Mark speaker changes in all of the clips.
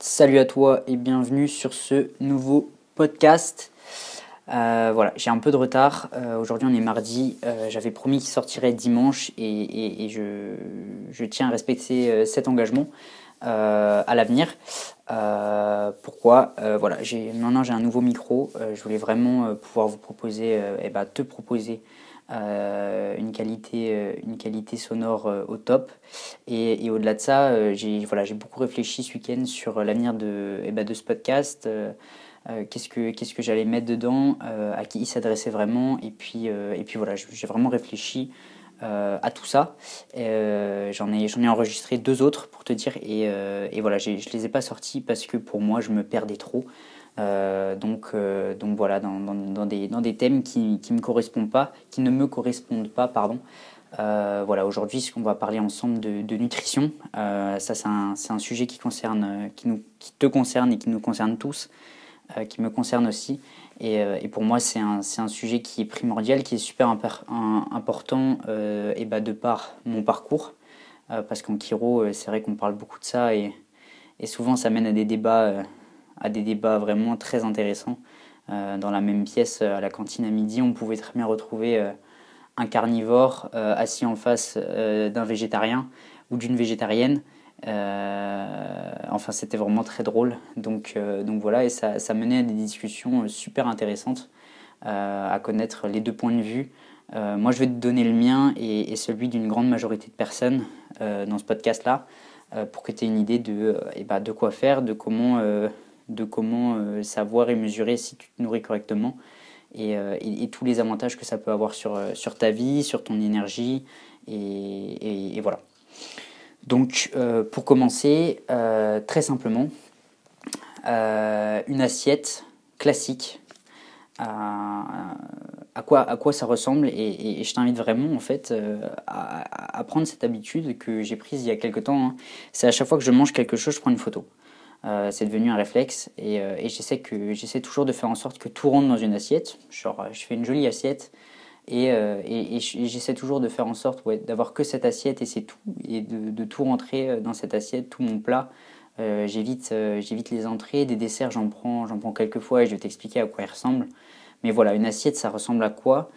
Speaker 1: Salut à toi et bienvenue sur ce nouveau podcast. Euh, voilà, j'ai un peu de retard. Euh, aujourd'hui, on est mardi. Euh, j'avais promis qu'il sortirait dimanche et, je, tiens à respecter cet engagement à l'avenir. pourquoi? Voilà, maintenant j'ai un nouveau micro. je voulais vraiment pouvoir vous proposer, et bah, te proposer une, qualité, euh, une qualité sonore euh, au top. Et, au-delà de ça, j'ai voilà, beaucoup réfléchi ce week-end sur l'avenir de, eh ben, de ce podcast. qu'est-ce que, qu'est-ce que j'allais mettre dedans, à qui il s'adressait vraiment. Et puis, et puis voilà, j'ai vraiment réfléchi à tout ça. j'en, ai, ai enregistré deux autres pour te dire. Et, et voilà, je ne les ai pas sortis parce que pour moi, je me perdais trop. Euh, donc, euh, donc voilà, dans, dans, des, dans des thèmes qui, qui me correspondent pas, qui ne me correspondent pas, pardon. Euh, voilà, aujourd'hui, ce qu'on va parler ensemble de, nutrition, ça c'est un, un, sujet qui concerne, qui, nous, qui te concerne et qui nous concerne tous, qui me concerne aussi. Et, et pour moi, c'est un, un, sujet qui est primordial, qui est super important, et bah, de par mon parcours, parce qu'en chiro, c'est vrai qu'on parle beaucoup de ça et, et souvent ça mène à des débats à des débats vraiment très intéressants. Euh, dans la même pièce, à la cantine à midi, on pouvait très bien retrouver euh, un carnivore euh, assis en face d'un végétarien ou d'une végétarienne. enfin, c'était vraiment très drôle. Donc, donc voilà, et ça, ça, menait à des discussions super intéressantes, à connaître les deux points de vue. moi, je vais te donner le mien et, celui d'une grande majorité de personnes dans ce podcast-là, pour que tu aies une idée de, eh ben, de quoi faire, de comment de comment euh, savoir et mesurer si tu te nourris correctement euh, et, tous les avantages que ça peut avoir sur, euh, sur ta vie, sur ton énergie et, voilà. Donc pour commencer, très simplement, une assiette classique à, quoi, à quoi ça ressemble et, je t'invite vraiment en fait à, prendre cette habitude que j'ai prise il y a quelques temps. Hein. C'est à chaque fois que je mange quelque chose, je prends une photo. Euh, c'est devenu un réflexe et, euh, et j'essaie que j'essaie toujours de faire en sorte que tout rentre dans une assiette. Genre, je fais une jolie assiette et, euh, j'essaie toujours de faire en sorte d'avoir que cette assiette et c'est tout et de, tout rentrer dans cette assiette, tout mon plat. j'évite j'évite les entrées, des desserts j'en prends j'en prends quelques fois et je vais t'expliquer à quoi ils ressemblent. Mais voilà, une assiette ça ressemble à quoi?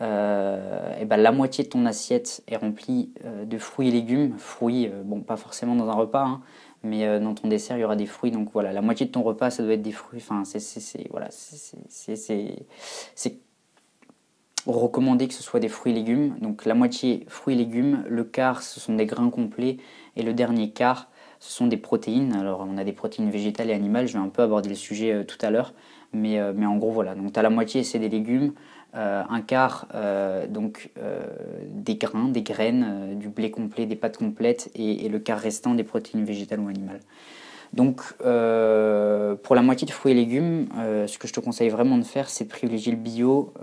Speaker 1: Et ben, la moitié de ton assiette est remplie de fruits et légumes. Fruits, bon, pas forcément dans un repas, hein, mais euh, dans ton dessert, il y aura des fruits. Donc voilà, la moitié de ton repas, ça doit être des fruits. Enfin, c'est voilà, c'est recommandé que ce soit des fruits et légumes. Donc la moitié fruits et légumes, le quart, ce sont des grains complets, et le dernier quart, ce sont des protéines. Alors on a des protéines végétales et animales, je vais un peu aborder le sujet euh, tout à l'heure, mais, euh, mais en gros voilà. Donc tu as la moitié, c'est des légumes, euh, un quart euh, donc euh, des grains, des graines, du blé complet, des pâtes complètes et, le quart restant des protéines végétales ou animales. Donc pour la moitié de fruits et légumes, ce que je te conseille vraiment de faire, c'est de privilégier le bio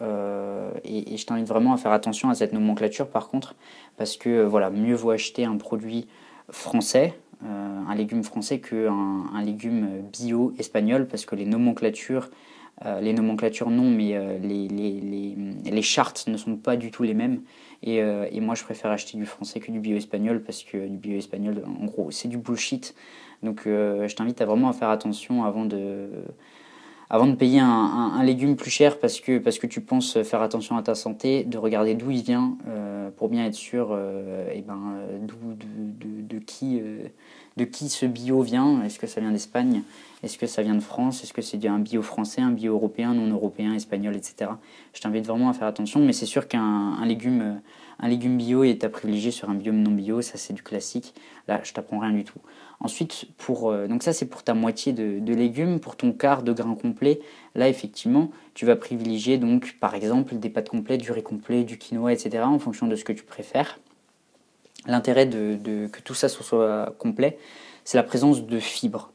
Speaker 1: et, je t'invite vraiment à faire attention à cette nomenclature par contre, parce que voilà, mieux vaut acheter un produit français, un légume français qu'un un légume bio espagnol, parce que les nomenclatures euh, les nomenclatures non, mais euh, les, les, les, chartes ne sont pas du tout les mêmes. Et, euh, et, moi, je préfère acheter du français que du bio-espagnol parce que du bio-espagnol, en gros, c'est du bullshit. Donc, je t'invite à vraiment à faire attention avant de, avant de payer un, légume plus cher parce que, parce que tu penses faire attention à ta santé, de regarder d'où il vient pour bien être sûr et ben, d'où, de, de, qui, de qui ce bio vient. Est-ce que ça vient d'Espagne? Est-ce que ça vient de France? Est-ce que c'est un bio français, un bio européen, non européen, espagnol, etc. Je t'invite vraiment à faire attention, mais c'est sûr qu'un légume, un légume bio est à privilégier sur un bio non bio, ça c'est du classique. Là, je t'apprends rien du tout. Ensuite, pour, euh, donc ça c'est pour ta moitié de, légumes, pour ton quart de grains complet, là effectivement, tu vas privilégier donc par exemple des pâtes complètes, du riz complet, du quinoa, etc. en fonction de ce que tu préfères. L'intérêt de, que tout ça soit complet, c'est la présence de fibres.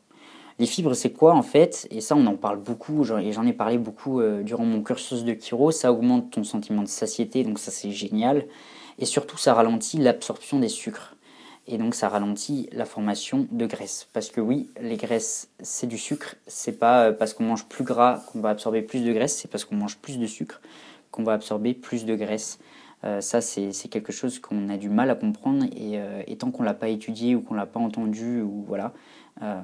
Speaker 1: Les fibres, c'est quoi en fait? Et ça, on en parle beaucoup, et j'en ai parlé beaucoup euh, durant mon cursus de chiro. Ça augmente ton sentiment de satiété, donc ça c'est génial. Et surtout, ça ralentit l'absorption des sucres. Et donc ça ralentit la formation de graisse. Parce que oui, les graisses, c'est du sucre. C'est pas euh, parce qu'on mange plus gras qu'on va absorber plus de graisse, c'est parce qu'on mange plus de sucre qu'on va absorber plus de graisse. Euh, ça, c'est quelque chose qu'on a du mal à comprendre et, et tant qu'on l'a pas étudié ou qu'on l'a pas entendu ou voilà, euh,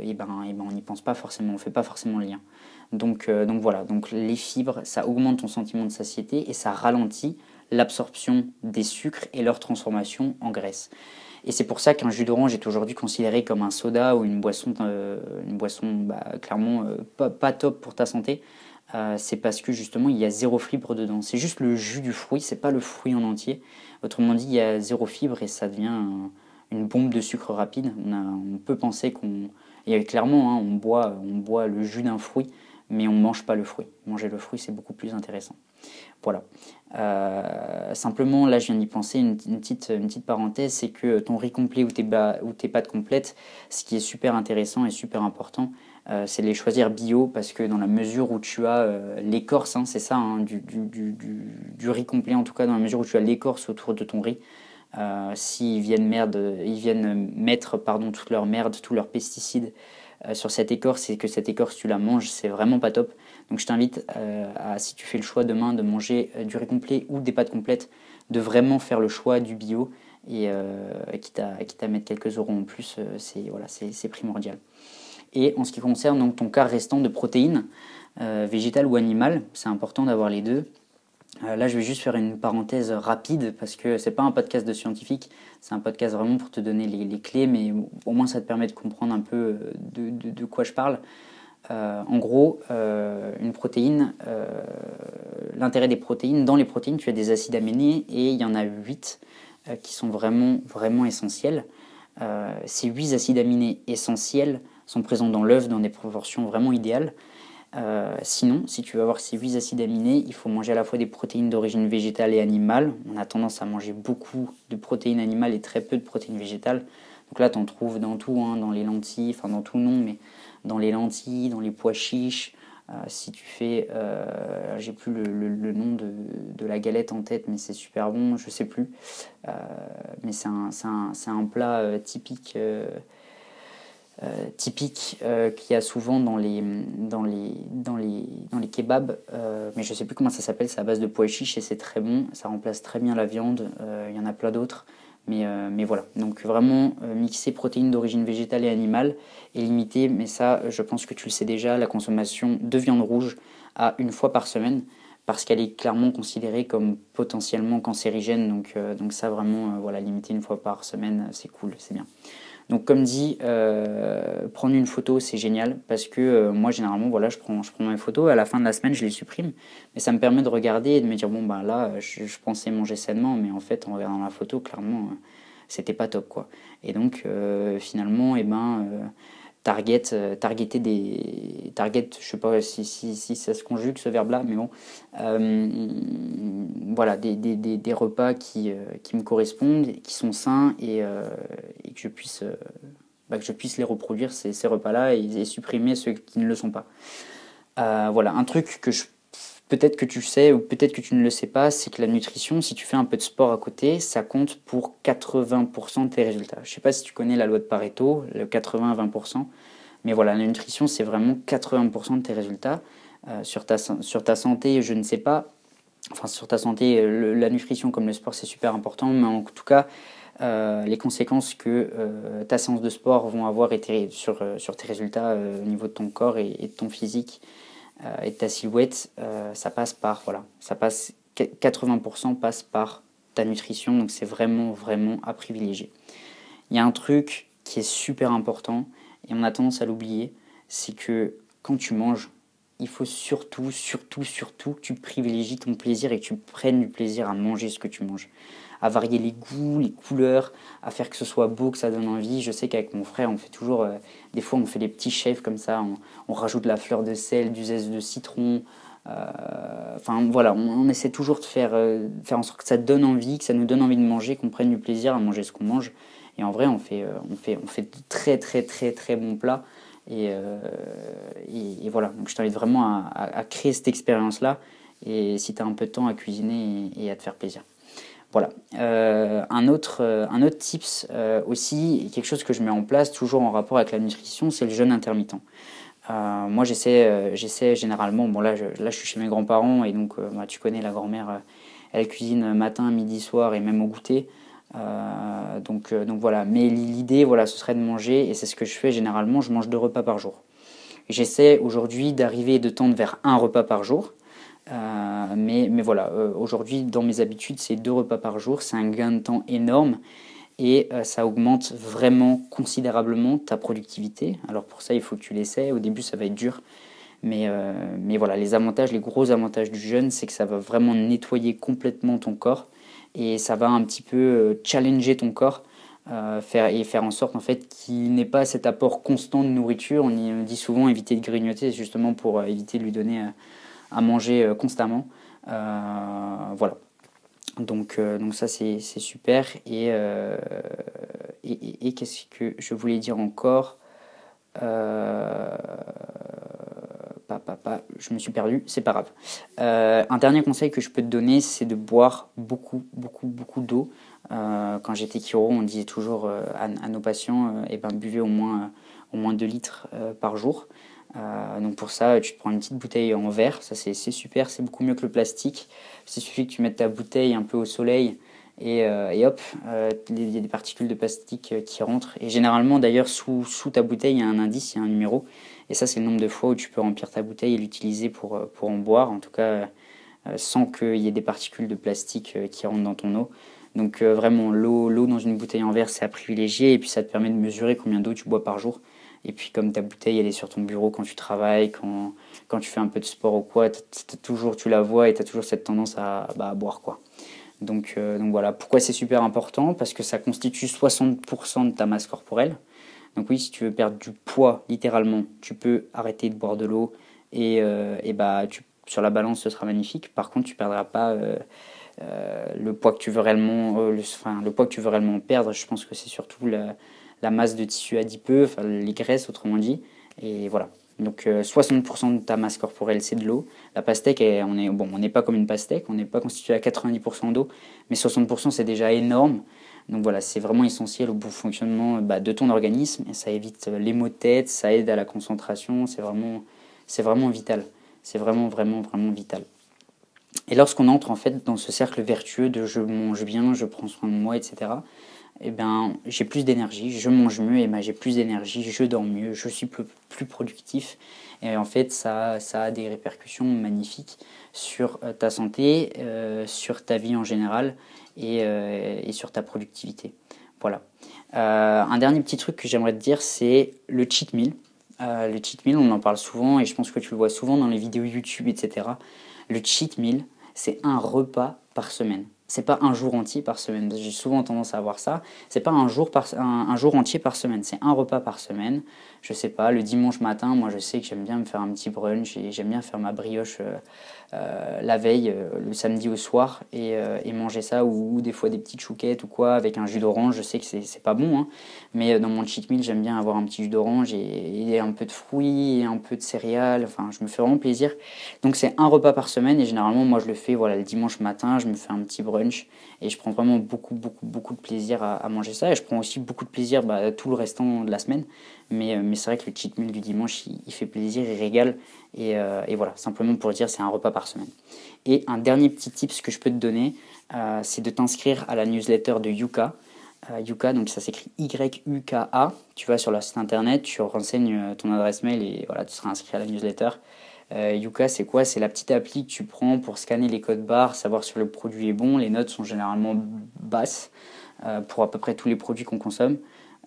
Speaker 1: et ben, et ben on n'y pense pas forcément, on fait pas forcément le lien. Donc, donc voilà, donc les fibres, ça augmente ton sentiment de satiété et ça ralentit l'absorption des sucres et leur transformation en graisse. Et c'est pour ça qu'un jus d'orange est aujourd'hui considéré comme un soda ou une boisson, une boisson bah, clairement pas, top pour ta santé. C'est parce que justement il y a zéro fibre dedans. C'est juste le jus du fruit, c'est pas le fruit en entier. Autrement dit, il y a zéro fibre et ça devient une bombe de sucre rapide. On, peut penser qu'on. Clairement, hein, on, boit, on boit le jus d'un fruit, mais on ne mange pas le fruit. Manger le fruit, c'est beaucoup plus intéressant. Voilà. Euh, simplement, là, je viens d'y penser, une, petite, une petite parenthèse, c'est que ton riz complet ou ou tes pâtes complètes, ce qui est super intéressant et super important, euh, c'est de les choisir bio parce que dans la mesure où tu as euh, l'écorce, hein, c'est ça, hein, du, du, du, riz complet en tout cas, dans la mesure où tu as l'écorce autour de ton riz, euh, s'ils viennent, merde, ils viennent mettre pardon, toute leur merde, tous leurs pesticides sur cette écorce et que cette écorce tu la manges, c'est vraiment pas top. Donc je t'invite à, si tu fais le choix demain de manger du riz complet ou des pâtes complètes, de vraiment faire le choix du bio et quitte, à, quitte à mettre quelques euros en plus, c'est voilà, primordial. Et en ce qui concerne donc ton quart restant de protéines, euh, végétales ou animales, c'est important d'avoir les deux. Euh, là, je vais juste faire une parenthèse rapide parce que c'est pas un podcast de scientifique, c'est un podcast vraiment pour te donner les, clés, mais au moins ça te permet de comprendre un peu euh, de, quoi je parle. en gros, une protéine, l'intérêt des protéines, dans les protéines, tu as des acides aminés et il y en a 8 qui sont vraiment, vraiment essentiels. ces 8 acides aminés essentiels sont présents dans l'œuf dans des proportions vraiment idéales. Euh, sinon, si tu veux avoir ces 8 acides aminés, il faut manger à la fois des protéines d'origine végétale et animale. On a tendance à manger beaucoup de protéines animales et très peu de protéines végétales. Donc là, tu en trouves dans tout, hein, dans les lentilles, enfin dans tout non, mais dans les lentilles, dans les pois chiches. Euh, si tu fais, euh, j'ai plus le, nom de, la galette en tête, mais c'est super bon, je sais plus. mais c'est un, un, plat typique euh, typique euh, qu'il y a souvent dans les, dans les, dans les, dans les kebabs, euh, mais je ne sais plus comment ça s'appelle, c'est à base de pois chiches et c'est très bon, ça remplace très bien la viande, il y en a plein d'autres. Mais, mais, voilà, donc vraiment mixer protéines d'origine végétale et animale et limiter, mais ça je pense que tu le sais déjà, la consommation de viande rouge à une fois par semaine parce qu'elle est clairement considérée comme potentiellement cancérigène. Donc, donc ça vraiment, voilà, limiter une fois par semaine, c'est cool, c'est bien. Donc comme dit, euh, prendre une photo c'est génial parce que euh, moi généralement voilà je prends, je prends mes photos, à la fin de la semaine je les supprime, mais ça me permet de regarder et de me dire bon ben là je, pensais manger sainement mais en fait en regardant la photo clairement c'était pas top quoi. Et donc euh, finalement eh ben target, euh, targeter des. Target, je sais pas si, si, si ça se conjugue ce verbe-là, mais bon. Euh, voilà, des, des, des, repas qui, euh, qui me correspondent, qui sont sains et, et que, je puisse, bah, que je puisse les reproduire, ces, ces repas-là, et, et, supprimer ceux qui ne le sont pas. voilà, un truc que je peut-être que tu sais ou peut-être que tu ne le sais pas, c'est que la nutrition, si tu fais un peu de sport à côté, ça compte pour 80% de tes résultats. Je ne sais pas si tu connais la loi de Pareto, le 80-20%, mais voilà, la nutrition, c'est vraiment 80% de tes résultats. Euh, sur, ta, santé, je ne sais pas. Enfin, sur ta santé, la nutrition comme le sport, c'est super important, mais en tout cas, euh, les conséquences que euh, ta séance de sport vont avoir été sur, sur tes résultats au niveau de ton corps et, et de ton physique euh, et ta silhouette, euh, ça passe par, voilà, ça passe, 80% passe par ta nutrition, donc c'est vraiment, vraiment à privilégier. Il y a un truc qui est super important, et on a tendance à l'oublier, c'est que quand tu manges, il faut surtout, surtout, surtout que tu privilégies ton plaisir et que tu prennes du plaisir à manger ce que tu manges à varier les goûts, les couleurs, à faire que ce soit beau, que ça donne envie. Je sais qu'avec mon frère, on fait toujours, euh, des fois on fait des petits chefs comme ça, on, rajoute la fleur de sel, du zeste de citron. Euh, enfin voilà, on, essaie toujours de faire, euh, faire en sorte que ça donne envie, que ça nous donne envie de manger, qu'on prenne du plaisir à manger ce qu'on mange. Et en vrai, on fait, on fait, on fait de très très très très bons plats. Et, et, voilà, donc je t'invite vraiment à, créer cette expérience-là. Et si tu as un peu de temps à cuisiner et à te faire plaisir. Voilà. Euh, un, autre, euh, un autre tips euh, aussi, quelque chose que je mets en place toujours en rapport avec la nutrition, c'est le jeûne intermittent. moi, j'essaie, j'essaie généralement, bon là je, là je suis chez mes grands-parents et donc bah, tu connais la grand-mère, elle cuisine matin, midi, soir et même au goûter. donc, donc voilà, mais l'idée, voilà, ce serait de manger, et c'est ce que je fais généralement, je mange deux repas par jour. J'essaie aujourd'hui d'arriver et de tendre vers un repas par jour. Mais, mais voilà, aujourd'hui, dans mes habitudes, c'est deux repas par jour. C'est un gain de temps énorme et euh, ça augmente vraiment considérablement ta productivité. Alors pour ça, il faut que tu l'essaies. Au début, ça va être dur. Mais, euh, mais voilà, les avantages, les gros avantages du jeûne, c'est que ça va vraiment nettoyer complètement ton corps et ça va un petit peu euh, challenger ton corps faire, et faire en sorte en fait qu'il n'ait pas cet apport constant de nourriture. On, y, dit souvent éviter de grignoter, justement pour éviter de lui donner à manger constamment. voilà. Donc, euh, donc ça c'est super. Euh, et, et, qu'est-ce que je voulais dire encore? Euh, je me suis perdu, c'est pas grave. un dernier conseil que je peux te donner, c'est de boire beaucoup, beaucoup, beaucoup d'eau. quand j'étais chiro, on disait toujours à, nos patients, eh ben, buvez au moins, au moins 2 litres par jour. Euh, donc pour ça, tu te prends une petite bouteille en verre, ça c'est super, c'est beaucoup mieux que le plastique. Il suffit que tu mettes ta bouteille un peu au soleil et, euh, hop, euh, il y a des particules de plastique qui rentrent. Et généralement d'ailleurs sous, sous ta bouteille il y a un indice, il y a un numéro. Et ça c'est le nombre de fois où tu peux remplir ta bouteille et l'utiliser pour, pour en boire, en tout cas sans qu'il y ait des particules de plastique qui rentrent dans ton eau. Donc vraiment l'eau dans une bouteille en verre c'est à privilégier et puis ça te permet de mesurer combien d'eau tu bois par jour. Et puis comme ta bouteille, elle est sur ton bureau quand tu travailles, quand, quand tu fais un peu de sport ou quoi, toujours, tu la vois et tu as toujours cette tendance à, bah, boire. quoi. Donc, euh, donc voilà, pourquoi c'est super important? Parce que ça constitue 60% de ta masse corporelle. Donc oui, si tu veux perdre du poids, littéralement, tu peux arrêter de boire de l'eau et, euh, et bah, tu, sur la balance, ce sera magnifique. Par contre, tu ne perdras pas euh, le, poids que tu veux réellement, le, enfin, le poids que tu veux réellement perdre. Je pense que c'est surtout la, la masse de tissu adipeux, enfin les graisses autrement dit. Et voilà. Donc 60% euh, de ta masse corporelle c'est de l'eau. La pastèque, on est bon, on n'est pas comme une pastèque, on n'est pas constitué à 90% d'eau, mais 60% c'est déjà énorme. Donc voilà, c'est vraiment essentiel au bon fonctionnement bah, de ton organisme et ça évite les maux de tête, ça aide à la concentration, c'est vraiment, c'est vraiment vital. C'est vraiment, vraiment, vraiment vital. Et lorsqu'on entre en fait dans ce cercle vertueux de je mange bien, je prends soin de moi, etc., eh ben, j'ai plus d'énergie, je mange mieux, et ben, j'ai plus d'énergie, je dors mieux, je suis plus, plus, productif. Et en fait, ça, ça a des répercussions magnifiques sur euh, ta santé, euh, sur ta vie en général et, euh, et sur ta productivité. Voilà. un dernier petit truc que j'aimerais te dire, c'est le cheat meal. le cheat meal, on en parle souvent et je pense que tu le vois souvent dans les vidéos YouTube, etc. Le cheat meal, c'est un repas par semaine c'est pas un jour entier par semaine. J'ai souvent tendance à voir ça. C'est pas un jour, par, un, jour entier par semaine, c'est un repas par semaine. Je sais pas, le dimanche matin, moi je sais que j'aime bien me faire un petit brunch et j'aime bien faire ma brioche euh, euh, la veille, euh, le samedi au soir, et, et manger ça, ou, des fois des petites chouquettes ou quoi, avec un jus d'orange. Je sais que c'est pas bon, hein, mais dans mon cheat meal, j'aime bien avoir un petit jus d'orange et, et, un peu de fruits et un peu de céréales. Enfin, je me fais vraiment plaisir. Donc c'est un repas par semaine et généralement, moi je le fais voilà, le dimanche matin, je me fais un petit brunch et je prends vraiment beaucoup, beaucoup, beaucoup de plaisir à, manger ça. Et je prends aussi beaucoup de plaisir bah, tout le restant de la semaine. Mais, euh, mais c'est vrai que le cheat meal du dimanche, il, fait plaisir, il régale. Et, euh, et, voilà, simplement pour dire, c'est un repas par semaine. Et un dernier petit tip que je peux te donner, euh, c'est de t'inscrire à la newsletter de Yuka. Yuka, donc ça s'écrit Y-U-K-A. Tu vas sur leur site internet, tu renseignes ton adresse mail et voilà, tu seras inscrit à la newsletter. Euh, Yuka, c'est quoi? C'est la petite appli que tu prends pour scanner les codes barres, savoir si le produit est bon. Les notes sont généralement basses euh, pour à peu près tous les produits qu'on consomme.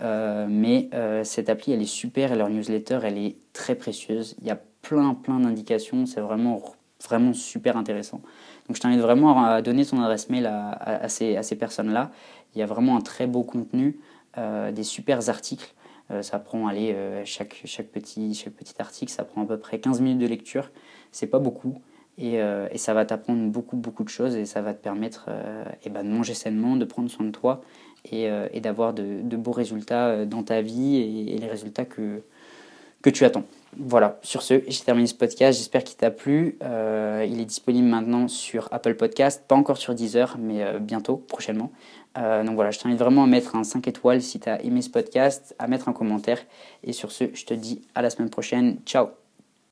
Speaker 1: Euh, mais cette appli, elle est super et leur newsletter, elle est très précieuse. Il y a plein, plein d'indications. C'est vraiment, vraiment super intéressant. Donc je t'invite vraiment à donner ton adresse mail à, ces, à ces personnes-là. Il y a vraiment un très beau contenu, des super articles. Euh, ça prend, allez, euh, chaque, chaque, petit, chaque petit article, ça prend à peu près 15 minutes de lecture. C'est pas beaucoup. Et, euh, et, ça va t'apprendre beaucoup, beaucoup de choses et ça va te permettre et ben, de manger sainement, de prendre soin de toi et, et d'avoir de, de, beaux résultats dans ta vie et, les résultats que, que tu attends. Voilà, sur ce, j'ai terminé ce podcast. J'espère qu'il t'a plu. il est disponible maintenant sur Apple Podcast, pas encore sur Deezer, mais bientôt, prochainement. Euh, donc voilà, je t'invite vraiment à mettre un 5 étoiles si tu as aimé ce podcast, à mettre un commentaire. Et sur ce, je te dis à la semaine prochaine. Ciao